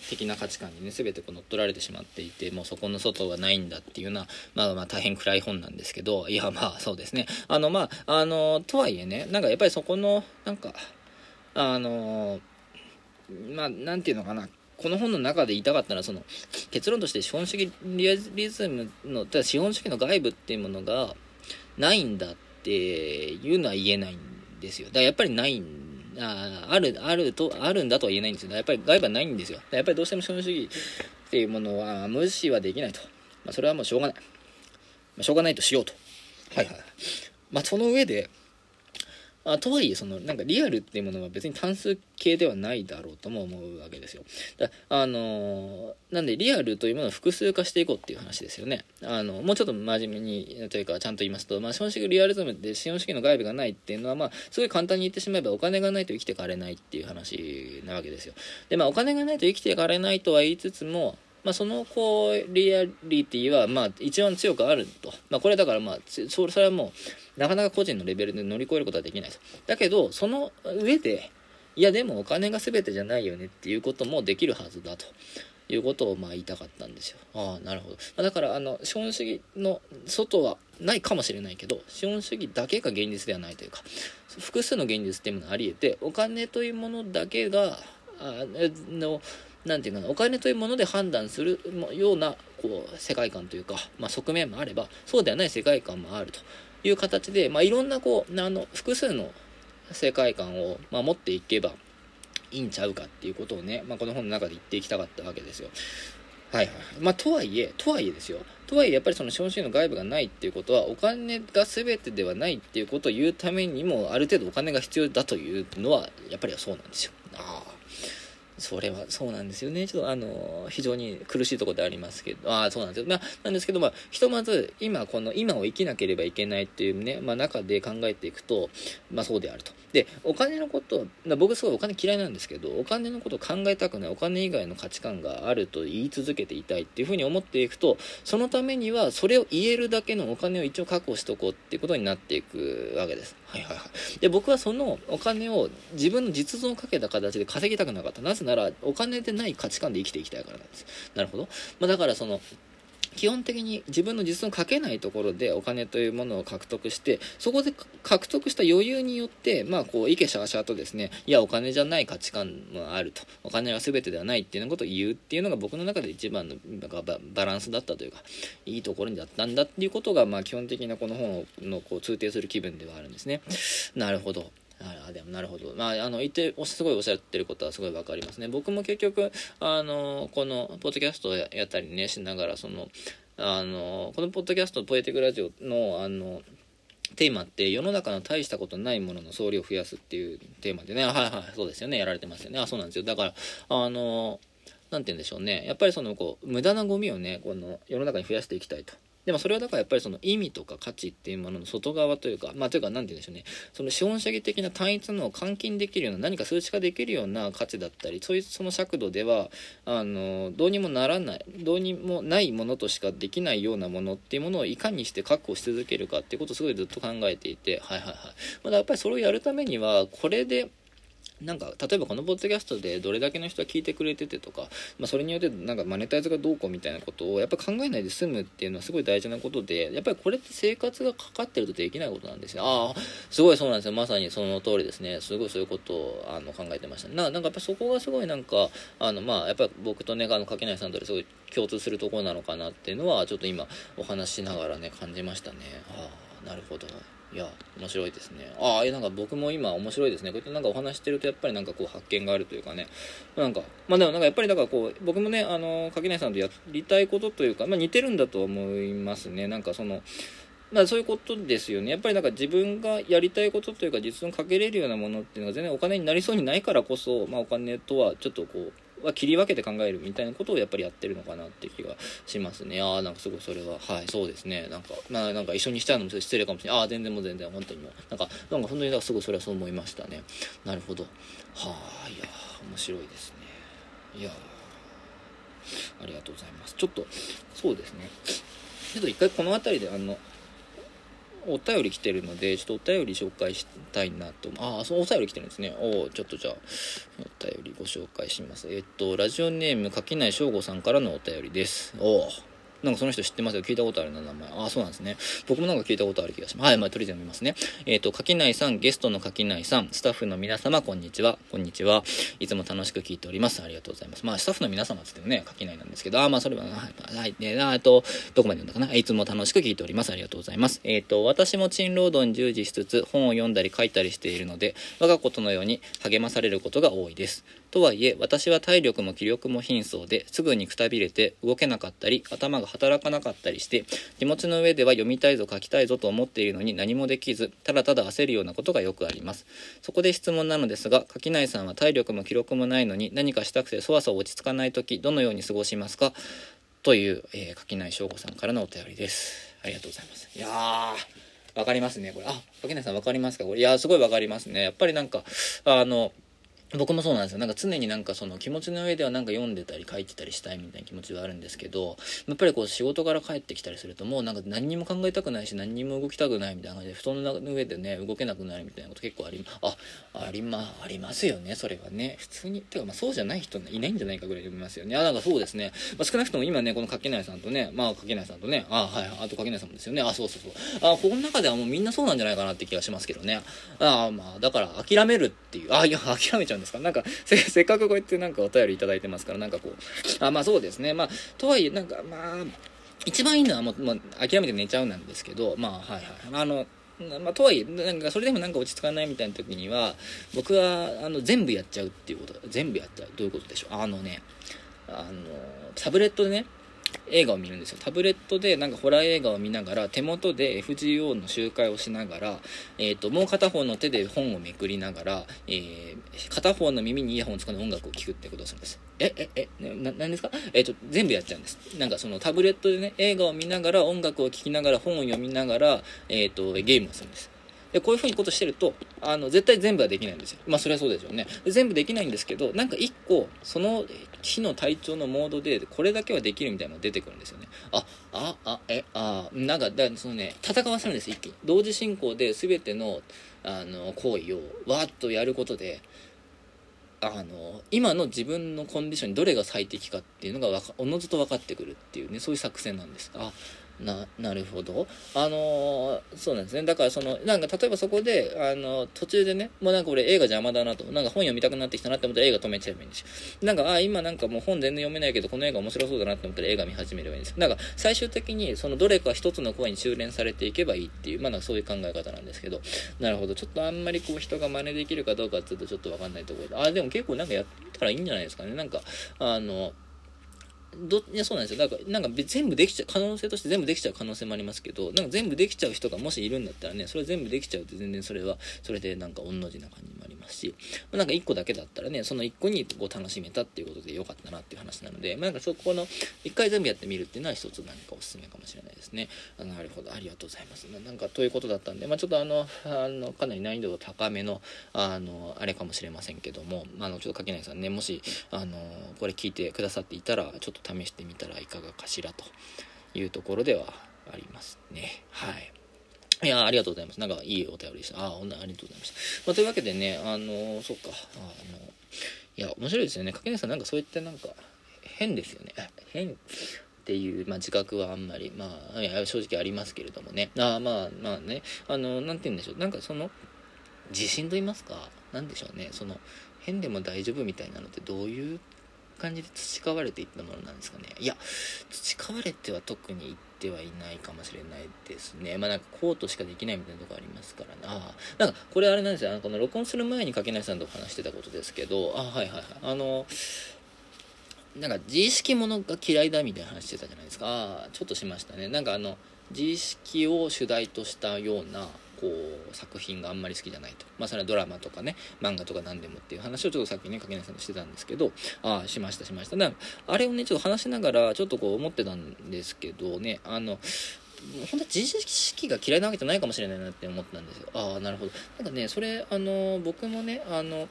Speaker 2: 的な価値観にね、全てこう乗っ取られてしまっていて、もうそこの外はないんだっていうのは、まあまあ大変暗い本なんですけど、いやまあそうですね。あのまあ、あの、とはいえね、なんかやっぱりそこの、なんか、あの、まあ、なんていうのかな、この本の中で言いたかったのはその結論として資本主義リアリズムの資本主義の外部っていうものがないんだっていうのは言えないんですよ。だからやっぱりないああるあるとあるんだとは言えないんですよ。やっぱり外部はないんですよ。やっぱりどうしても資本主義っていうものは無視はできないと、まあ、それはもうしょうがない、まあ、しょうがないとしようと。はいはい。まあその上であとはいえそのなんかリアルっていうものは別に単数形ではないだろうとも思うわけですよ。だあのーなんでリアルというものを複数化していこうっていう話ですよね。あのもうちょっと真面目にというかちゃんと言いますと、まあ、資本主義リアリズムで資本主義の外部がないっていうのはまあすごい簡単に言ってしまえばお金がないと生きていかれないっていう話なわけですよ。でまあお金がないと生きていかれないとは言いつつもまあ、そのこうリアリティはまあ一番強くあると、まあ、これだからまあそれはもうなかなか個人のレベルで乗り越えることはできないです。だけどその上でいやでもお金が全てじゃないよねっていうこともできるはずだということをまあ言いたかったんですよ。ああなるほど、だからあの資本主義の外はないかもしれないけど資本主義だけが現実ではないというか複数の現実っていうものがあり得てお金というものだけがあのなんていうかなお金というもので判断するようなこう世界観というか、まあ、側面もあればそうではない世界観もあると。いう形で、まあ、いろんなこうあの複数の世界観を守っていけばいいんちゃうかっていうことをね、まあ、この本の中で言っていきたかったわけですよ。はいはい。まあ、とはいえ、とはいえですよ。とはいえ、やっぱりその資本主義の外部がないっていうことは、お金が全てではないっていうことを言うためにも、ある程度お金が必要だというのは、やっぱりそうなんですよ。ああ。それはそうなんですよね。ちょっとあの、非常に苦しいところでありますけど、ああ、そうなんですよ。まあ、なんですけど、まあ、ひとまず、今、この、今を生きなければいけないっていうね、まあ、中で考えていくと、まあ、そうであると。で、お金のこと、僕すごいお金嫌いなんですけど、お金のことを考えたくない、お金以外の価値観があると言い続けていたいっていうふうに思っていくと、そのためには、それを言えるだけのお金を一応確保しとこうっていうことになっていくわけです。はいはいはい。で、僕はそのお金を自分の実存をかけた形で稼ぎたくなかった。なぜなら、お金でない価値観で生きていきたいからなんです。なるほど。まあ、だからその、基本的に自分の実存をかけないところでお金というものを獲得してそこで獲得した余裕によってまあこうイケシャーシャーとですねいやお金じゃない価値観もあると。お金は全てではないっていうことを言うっていうのが僕の中で一番のバランスだったというかいいところにだったんだっていうことがまあ基本的なこの本のこう通底する気分ではあるんですね。なるほど。あでもなるほど。まあ、あの、言って、すごいおっしゃってることはすごいわかりますね。僕も結局、あの、この、ポッドキャストやったりね、しながら、その、あの、このポッドキャスト、ポエティクラジオの、あの、テーマって世の中の大したことないものの総量を増やすっていうテーマでね、はいはい、そうですよね、やられてますよね。あ、そうなんですよ。だから、あの、なんて言うんでしょうね。やっぱりその、こう、無駄なゴミをね、この世の中に増やしていきたいと。でもそれはだからやっぱりその意味とか価値っていうものの外側というか、まあというか何て言うんでしょうね、その資本主義的な単一の換金できるような何か数値化できるような価値だったり、そういうその尺度では、あの、どうにもならない、どうにもないものとしかできないようなものっていうものをいかにして確保し続けるかっていうことをすごいずっと考えていて、はいはいはい。まだやっぱりそれをやるためには、これで、なんか例えばこのポッドキャストでどれだけの人が聞いてくれててとか、まあ、それによってなんかマネタイズがどうこうみたいなことをやっぱ考えないで済むっていうのはすごい大事なことでやっぱりこれって生活がかかってるとできないことなんですよ。ああすごいそうなんですよ。まさにその通りですね。すごいそういうことをあの考えてましたななんかやっぱそこがすごいなんかあのまあやっぱ僕とねあの垣内さんとすごい共通するところなのかなっていうのはちょっと今お話ししながらね感じましたね。ああなるほど。いや面白いですね。ああなんか僕も今面白いですね。こうやってなんかお話してるとやっぱりなんかこう発見があるというかね。なんかまあでもなんかやっぱりだからこう僕もねあの垣内さんとやりたいことというか、まあ、似てるんだと思いますね。なんかそのまあそういうことですよね。やっぱりなんか自分がやりたいことというか実存かけれるようなものっていうのが全然お金になりそうにないからこそ、まあお金とはちょっとこう、は切り分けて考えるみたいなことをやっぱりやってるのかなって気がしますね。ああ、なんかすごいそれは、はい、そうですね。なんか、まあなんか一緒にしちゃうのも失礼かもしれない。ああ、全然もう全然、本当にもう、なんか、なんか本当にすごいそれはそう思いましたね。なるほど。はあ、いや、面白いですね。いや、ありがとうございます。ちょっと、そうですね。ちょっと一回この辺りで、あの、お便り来てるので、ちょっとお便り紹介したいなと。ああ、そう、お便り来てるんですね。おちょっとじゃあ、お便りご紹介します。えっと、ラジオネーム、柿内翔吾さんからのお便りです。おおなんかその人知ってますよ。聞いたことあるな、名前。あ、そうなんですね。僕もなんか聞いたことある気がします。はい、まあ、とりあえず読みますね。えっ、ー、と、垣内さん、ゲストの垣内さん、スタッフの皆様、こんにちは。こんにちは。いつも楽しく聞いております。ありがとうございます。まあ、スタッフの皆様って言ってもね、垣内なんですけど、あ、まあ、それは、はい、はい、ね、あと、どこまで読んだかな。いつも楽しく聞いております。ありがとうございます。えっ、ー、と、私も賃労働に従事しつつ、本を読んだり書いたりしているので、我がことのように励まされることが多いです。
Speaker 1: とはいえ私は体力も気力も貧相ですぐにくたびれて動けなかったり頭が働かなかったりして気持ちの上では読みたいぞ書きたいぞと思っているのに何もできずただただ焦るようなことがよくあります。そこで質問なのですが垣内さんは体力も気力もないのに何かしたくてそわそわ落ち着かない時どのように過ごしますか？という、えー、垣内翔吾さんからのお便りです。ありがとうございます。いやーわかりますねこれ。あ垣内さんわかりますか？これいやすごいわかりますね。やっぱりなんかあの僕もそうなんですよ。なんか常になんかその気持ちの上ではなんか読んでたり書いてたりしたいみたいな気持ちはあるんですけどやっぱりこう仕事から帰ってきたりするともうなんか何にも考えたくないし何にも動きたくないみたいな感じで布団の上でね動けなくなるみたいなこと結構ありあありまありますよねそれはね。普通に。てかまあそうじゃない人いないんじゃないかぐらい読みますよね。あなんかそうですね、まあ、少なくとも今ねこの垣内さんとねまあ垣内さんとねあはいあと垣内さんもですよね。あそうそうそう。あこの中ではもうみんなそうなんじゃないかなって気がしますけどね。あまあだから諦めるっていう。あいや諦めちゃうんですか？なんかせっかくこうやってなんかお便りいただいてますから、なんかこう、あ、まあそうですね。まあ、とはいえ、なんかまあ、一番いいのはもう、まあ、諦めて寝ちゃうなんですけど、まあ、はいはい。あの、まあ、とはいえ、なんかそれでもなんか落ち着かないみたいな時には、僕は、あの、全部やっちゃうっていうこと、全部やっちゃう。どういうことでしょう？あのね、あの、タブレットでね、映画を見るんですよ。タブレットでなんかホラー映画を見ながら手元で FGO の集会をしながら、えーと、もう片方の手で本をめくりながら、えー、片方の耳にイヤホンを使う音楽を聴くってことをするんです。えええな何ですか？えっ、ー、と全部やっちゃうんです。なんかそのタブレットでね映画を見ながら音楽を聴きながら本を読みながら、えーと、ゲームをするんです。でこういうふうにことしてるとあの絶対全部はできないんですよ。まあそれはそうでしょうね全部できないんですけどなんか一個その日の体調のモードでこれだけはできるみたいなのが出てくるんですよね。あああえあなんかだそのね戦わせるんです一気に。同時進行で全てのあの行為をわーっとやることであの今の自分のコンディションにどれが最適かっていうのがおのずと分かってくるっていうねそういう作戦なんです。あななるほど。あのー、そうなんですね。だからそのなんか例えばそこであの途中でねもうなんか俺映画邪魔だなとなんか本読みたくなってきたなって思ったら映画止めちゃえばいいんですよ。なんかあ今なんかもう本全然読めないけどこの映画面白そうだなって思ったら映画見始めればいいんですよ。なんか最終的にそのどれか一つの声に修練されていけばいいっていうまあそういう考え方なんですけど。なるほど。ちょっとあんまりこう人が真似できるかどうかっていうとちょっと分かんないところで。あでも結構なんかやったらいいんじゃないですかね。なんかあのどいやそうなんですよ。だからなんか全部できちゃう可能性として全部できちゃう可能性もありますけどなんか全部できちゃう人がもしいるんだったらねそれ全部できちゃうって全然それはそれでなんか御の字な感じもありますし、なんか1個だけだったらねその1個にこう楽しめたっていうことでよかったなっていう話なので、まあ、なんかそこの1回全部やってみるっていうのは一つ何かおすすめかもしれないですね。あなるほど。ありがとうございます。なんかということだったんで、まあ、ちょっとあのあのかなり難易度が高めのあのあれかもしれませんけどもあのちょっと垣内さんねもしあのこれ聞いてくださっていたらちょっと試してみたらいかがかしらというところではありますね。はい。いや、ありがとうございます。なんかいいお便りでした。あ、ありがとうございました。まあ、というわけでね、あの、そっか、あの、いや、面白いですよね。かけねさん、なんかそういったなんか、変ですよね。変っていう、まあ、自覚はあんまり、まあ、いや正直ありますけれどもね。あまあ、まあね、あの、なんて言うんでしょう。なんかその、自信と言いますか、なんでしょうね。その、変でも大丈夫みたいなのってどういう感じで培われていったものなんですかね。いや培われては特に言ってはいないかもしれないですね。まあなんかこうとしかできないみたいなとこありますから。ねあ。なんかこれあれなんですよ。あのこの録音する前に柿内さんと話してたことですけど。あはいはいはい。あのなんか自意識ものが嫌いだみたいな話してたじゃないですか。ああちょっとしましたね。なんかあの自意識を主題としたようなこう作品があんまり好きじゃないと。まあそれはドラマとかね漫画とか何でもっていう話をちょっとさっきね柿内さんとしてたんですけどああしましたしました。なんかあれをねちょっと話しながらちょっとこう思ってたんですけどねあの本当は自意識が嫌いなわけじゃないかもしれないなって思ったんですよ。ああなるほど。なんかねそれあの僕もねあの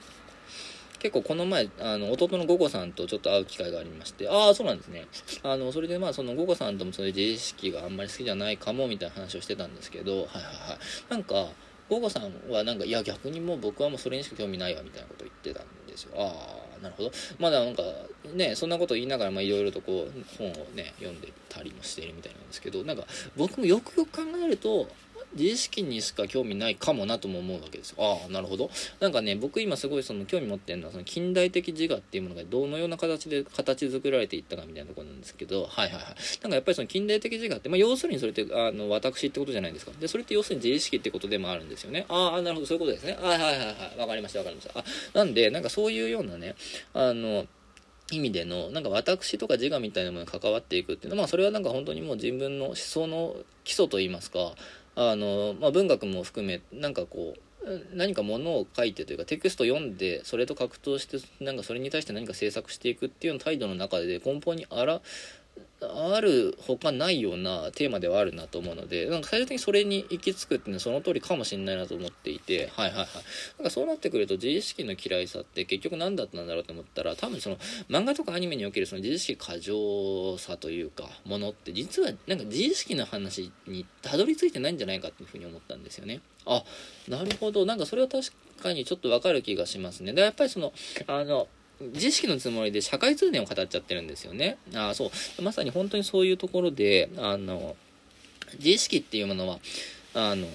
Speaker 1: 結構この前、あの、弟のゴゴさんとちょっと会う機会がありまして、ああ、そうなんですね。あの、それでまあ、そのゴゴさんともそういう自意識があんまり好きじゃないかも、みたいな話をしてたんですけど、はいはいはい。なんか、ゴゴさんはなんか、いや、逆にもう僕はもうそれにしか興味ないわ、みたいなこと言ってたんですよ。ああ、なるほど。まだなんか、ね、そんなこと言いながら、まあ、いろいろとこう、本をね、読んでたりもしているみたいなんですけど、なんか、僕もよくよく考えると、
Speaker 2: 自意識にしか興味ないかもなとも思うわけですよ。ああなるほど。なんかね僕今すごいその興味持ってるのはその近代的自我っていうものがどのような形で形作られていったかみたいなところなんですけど。はいはいはい。なんかやっぱりその近代的自我って、まあ、要するにそれってあの私ってことじゃないですか。でそれって要するに自意識ってことでもあるんですよね。ああなるほど。そういうことですね。はいはいはいはい。わかりましたわかりました。あなんでなんかそういうようなねあの意味でのなんか私とか自我みたいなものに関わっていくっていうのは、まあ、それはなんか本当にもう自分の思想の基礎といいますかあの、まあ、文学も含めなんかこう何かものを書いてというかテクスト読んでそれと格闘してなんかそれに対して何か制作していくっていう態度の中で根本にあらあるほかないようなテーマではあるなと思うのでなんか最終的にそれに行き着くっていうのはその通りかもしれないなと思っていてはいはいはい。なんかそうなってくると自意識の嫌いさって結局何だったんだろうと思ったら多分その漫画とかアニメにおけるその自意識過剰さというかものって実はなんか自意識の話にたどり着いてないんじゃないかっていうふうに思ったんですよね。あなるほど。なんかそれは確かにちょっとわかる気がしますね。でやっぱりそのあの自意識のつもりで社会通念を語っちゃってるんですよね。あそうまさに本当にそういうところであの自意識っていうものはあの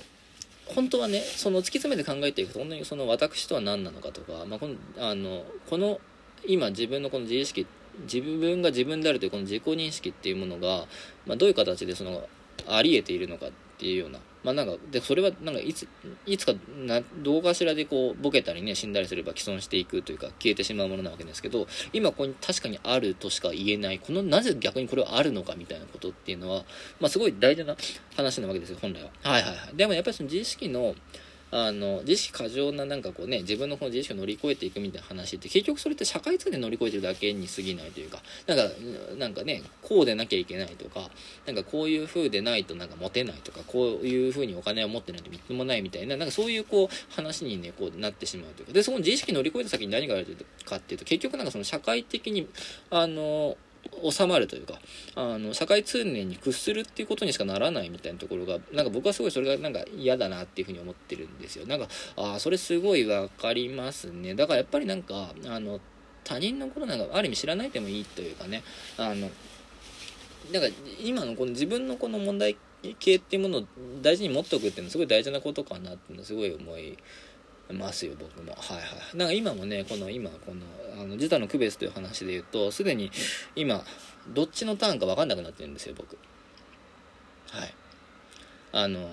Speaker 2: 本当はねその突き詰めて考えていくと本当にその私とは何なのかとか、まあ、このあのこの今自分のこの自意識自分が自分であるというこの自己認識っていうものが、まあ、どういう形でそのありえているのかっていうようなまあなんかでそれはなんかいついつかなどうかしらでこうボケたりね死んだりすれば既存していくというか消えてしまうものなわけですけど今ここに確かにあるとしか言えないこのなぜ逆にこれはあるのかみたいなことっていうのはまあすごい大事な話なわけですよ本来は。はいはいはい、でもやっぱりその自意識のあの自意識過剰ななんかこうね自分のこの自意識を乗り越えていくみたいな話って結局それって社会通で乗り越えてるだけに過ぎないというかなんかなんかねこうでなきゃいけないとかなんかこういう風でないとなんかモテないとかこういう風にお金を持ってないとみっともないみたいななんかそういうこう話にねこうなってしまうというか。でその自意識乗り越えた先に何があるかっていうと結局なんかその社会的にあの収まるというかあの社会通念に屈するっていうことにしかならないみたいなところがなんか僕はすごいそれがなんか嫌だなっていうふうに思ってるんですよ。なんかああそれすごい分かりますね。だからやっぱりなんかあの他人のことなんかある意味知らないでもいいというかね。あのなんか今のこの自分のこの問題系っていうものを大事に持っておくっていうのはすごい大事なことかなっていうのはすごい思いますよ僕も。はいはい。なんか今もねこの今このあの自他の区別という話で言うとすでに今どっちのターンか分かんなくなってるんですよ僕。はい。あのー、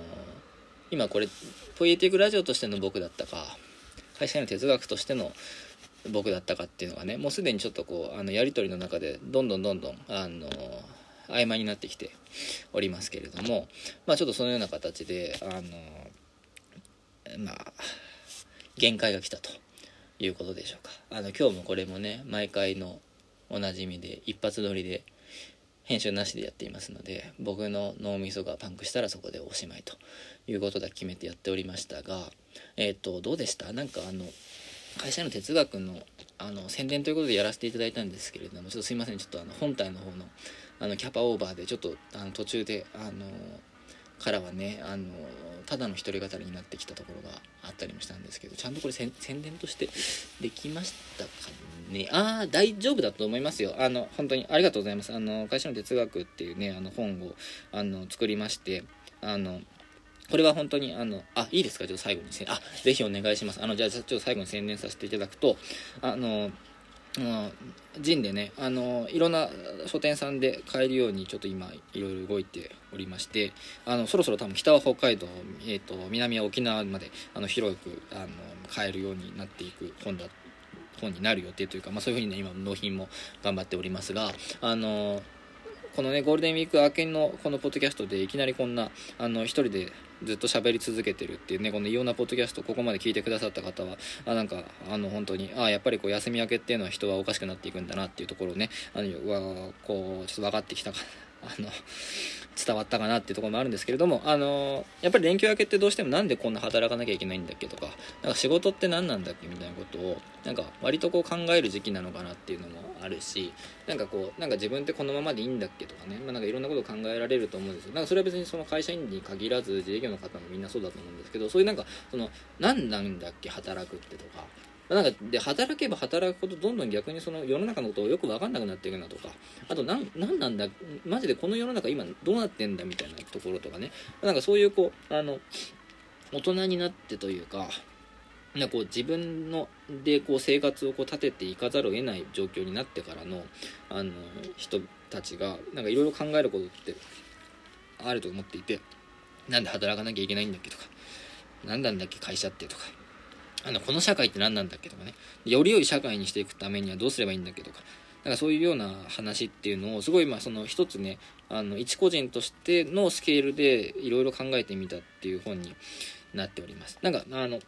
Speaker 2: 今これポイエティックラジオとしての僕だったか会社員の哲学としての僕だったかっていうのがねもうすでにちょっとこうあのやり取りの中でどんどんどんどんあのー曖昧になってきておりますけれどもまあちょっとそのような形であのまあ限界が来たと。いうことでしょうか。あの今日もこれもね毎回のおなじみで一発撮りで編集なしでやっていますので僕の脳みそがパンクしたらそこでおしまいと。いうことだ決めてやっておりましたがえっ、ー、とどうでした？なんかあの会社の哲学のあの宣伝ということでやらせていただいたんですけれどもちょっとすいません。ちょっとあの本体の方のあのキャパオーバーでちょっとあの途中であのからはねあのただの一人語りになってきたところがあったりもしたんですけどちゃんとこれ宣伝としてできましたかね？ああ大丈夫だと思いますよ。あの本当にありがとうございます。あの会社の哲学っていうねあの本をあの作りましてあのこれは本当に、あの、あ、いいですか？ちょっと最後にせ、あ、ぜひお願いします。あの、じゃあ、ちょっと最後に宣伝させていただくと、あの、うん、ジンでね、あのいろんな書店さんで買えるようにちょっと今いろいろ動いておりましてあのそろそろ多分北は北海道、えーと、南は沖縄まであの広くあの買えるようになっていく本だ本になる予定というか、まあ、そういうふうにね今納品も頑張っておりますがあのこのねゴールデンウィーク明けのこのポッドキャストでいきなりこんなあの一人でずっと喋り続けてるっていうねこの異様なポッドキャストここまで聞いてくださった方はあなんかあの本当にあやっぱりこう休み明けっていうのは人はおかしくなっていくんだなっていうところをねあのはこうちょっと分かってきたかあの伝わったかなっていうところもあるんですけれども、あのやっぱり連休明けってどうしてもなんでこんな働かなきゃいけないんだっけとか、なんか仕事って何なんだっけみたいなことを、なんか割とこう考える時期なのかなっていうのもあるし、なんかこう、なんか自分ってこのままでいいんだっけとかね、まあ、なんかいろんなことを考えられると思うんですよ。なんかそれは別にその会社員に限らず、自営業の方もみんなそうだと思うんですけど、そういうなんか、その、何なんだっけ働くってとか、なんかで働けば働くほどどんどん逆にその世の中のことをよく分かんなくなっていくなとか。あとなんなんだマジでこの世の中今どうなってんだみたいなところとかね。なんかそういうこうあの大人になってというかなんかこう自分のでこう生活をこう立てていかざるを得ない状況になってからのあの人たちがなんかいろいろ考えることってあると思っていて。なんで働かなきゃいけないんだっけとか。何なんだっけ会社ってとか。あのこの社会って何なんだっけとかね。より良い社会にしていくためにはどうすればいいんだっけとか。なんかそういうような話っていうのをすごいまあその一つねあの一個人としてのスケールでいろいろ考えてみたっていう本になっております。なんかあの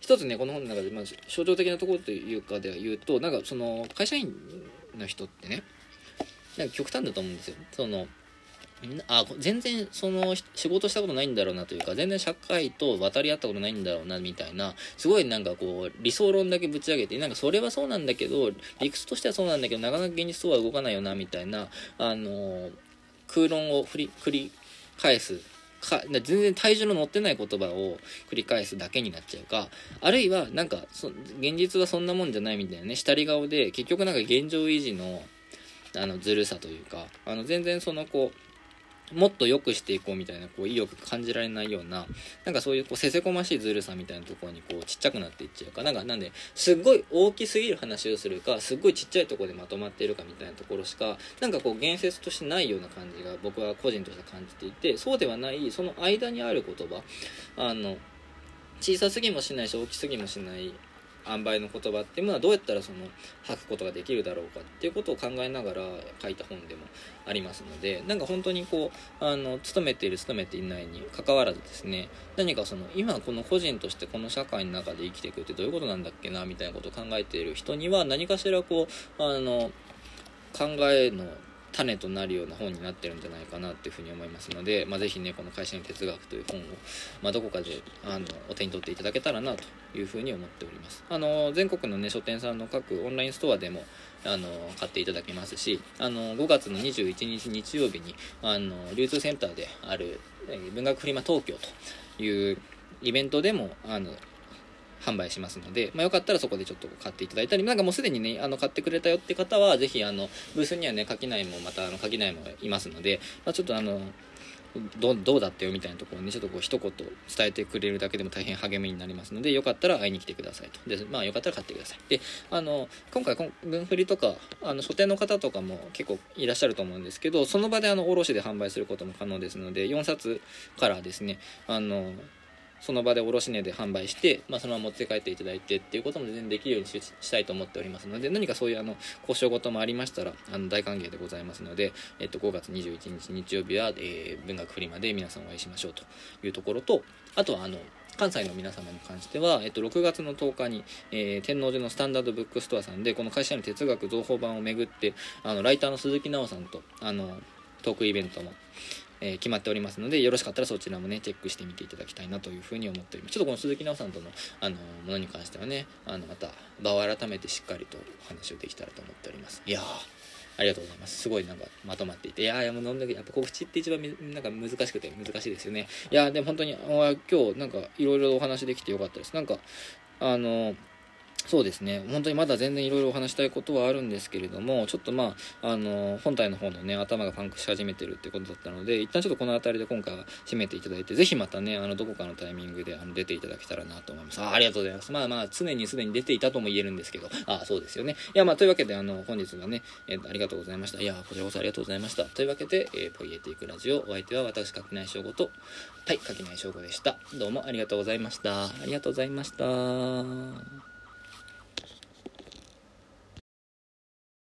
Speaker 2: 一つねこの本の中でまず象徴的なところというかでは言うとなんかその会社員の人ってねなんか極端だと思うんですよ。そのあ全然その仕事したことないんだろうなというか全然社会と渡り合ったことないんだろうなみたいなすごいなんかこう理想論だけぶち上げてなんかそれはそうなんだけど理屈としてはそうなんだけどなかなか現実そうは動かないよなみたいなあの空論を振り繰り返すか全然体重の乗ってない言葉を繰り返すだけになっちゃうかあるいはなんかそ現実はそんなもんじゃないみたいなね下り顔で結局なんか現状維持のあのずるさというかあの全然そのこうもっと良くしていこうみたいなこう意欲感じられないようななんかそういうこうせせこましいずるさみたいなところにこうちっちゃくなっていっちゃうかなんかなんですっごい大きすぎる話をするかすっごいちっちゃいとこでまとまっているかみたいなところしかなんかこう言説としてないような感じが僕は個人として感じていてそうではないその間にある言葉あの小さすぎもしないし大きすぎもしない塩梅の言葉っていうものはどうやったらその吐くことができるだろうかっていうことを考えながら書いた本でもありますのでなんか本当にこうあの勤めている勤めていないにかかわらずですね何かその今この個人としてこの社会の中で生きていくってどういうことなんだっけなみたいなことを考えている人には何かしらこうあの考えの種となるような本になってるんじゃないかなっていうふうに思いますので、まあ、ぜひねこの「会社の哲学」という本を、まあ、どこかであのお手に取っていただけたらなというふうに思っております。あの全国のね書店さんの各オンラインストアでもあの買っていただけますしあの5月の21日日曜日にあの流通センターである文学フリマ東京というイベントでもあの販売しますので、まあ、よかったらそこでちょっと買っていただいたり、なんかもうすでにね、あの、買ってくれたよって方は、ぜひ、あの、ブースにはね、垣内もまた、あの、垣内もいますので、まあ、ちょっとあの、どどうだったよみたいなところにちょっとこう一言伝えてくれるだけでも大変励みになりますのでよかったら会いに来てくださいと。でまあよかったら買ってください。であの今回分振りとかあの書店の方とかも結構いらっしゃると思うんですけどその場であの卸で販売することも可能ですので4冊からですねあのその場で卸値で販売して、まあ、そのまま持って帰っていただいてっていうことも全然できるようにしたいと思っておりますので何かそういうあの交渉事もありましたらあの大歓迎でございますので、えっと、5月21日日曜日は、えー、文学フリマで皆さんお会いしましょうというところとあとはあの関西の皆様に関しては、えっと、6月の10日に、えー、天王寺のスタンダードブックストアさんでこの会社の哲学造法版をめぐってあのライターの鈴木奈緒さんとあのトークイベントもえー、決まっておりますのでよろしかったらそちらもねチェックしてみていただきたいなというふうに思っておりますちょっとこの鈴木奈緒さんとのあのものに関してはねあのまた場を改めてしっかりとお話をできたらと思っておりますいやありがとうございます。すごいなんかまとまっていて。いやいや、もう飲んだけど、やっぱ告知って一番なんか難しくて難しいですよね。いや、でも本当に、今日なんかいろいろお話できてよかったです。なんか、あの、そうですね。本当にまだ全然いろいろお話したいことはあるんですけれどもちょっとまああの本体の方のね頭がパンクし始めてるってことだったので一旦ちょっとこの辺りで今回は締めていただいてぜひまたねあのどこかのタイミングであの出ていただけたらなと思います。あありがとうございます。まあまあ常にすでに出ていたとも言えるんですけどあそうですよね。いやまあというわけであの本日はね、えー、ありがとうございました。いやこちらこそありがとうございました。というわけで、えー、ポイエティクラジオお相手は私垣内翔吾とはい垣内翔吾でした。どうもありがとうございました。ありがとうございました。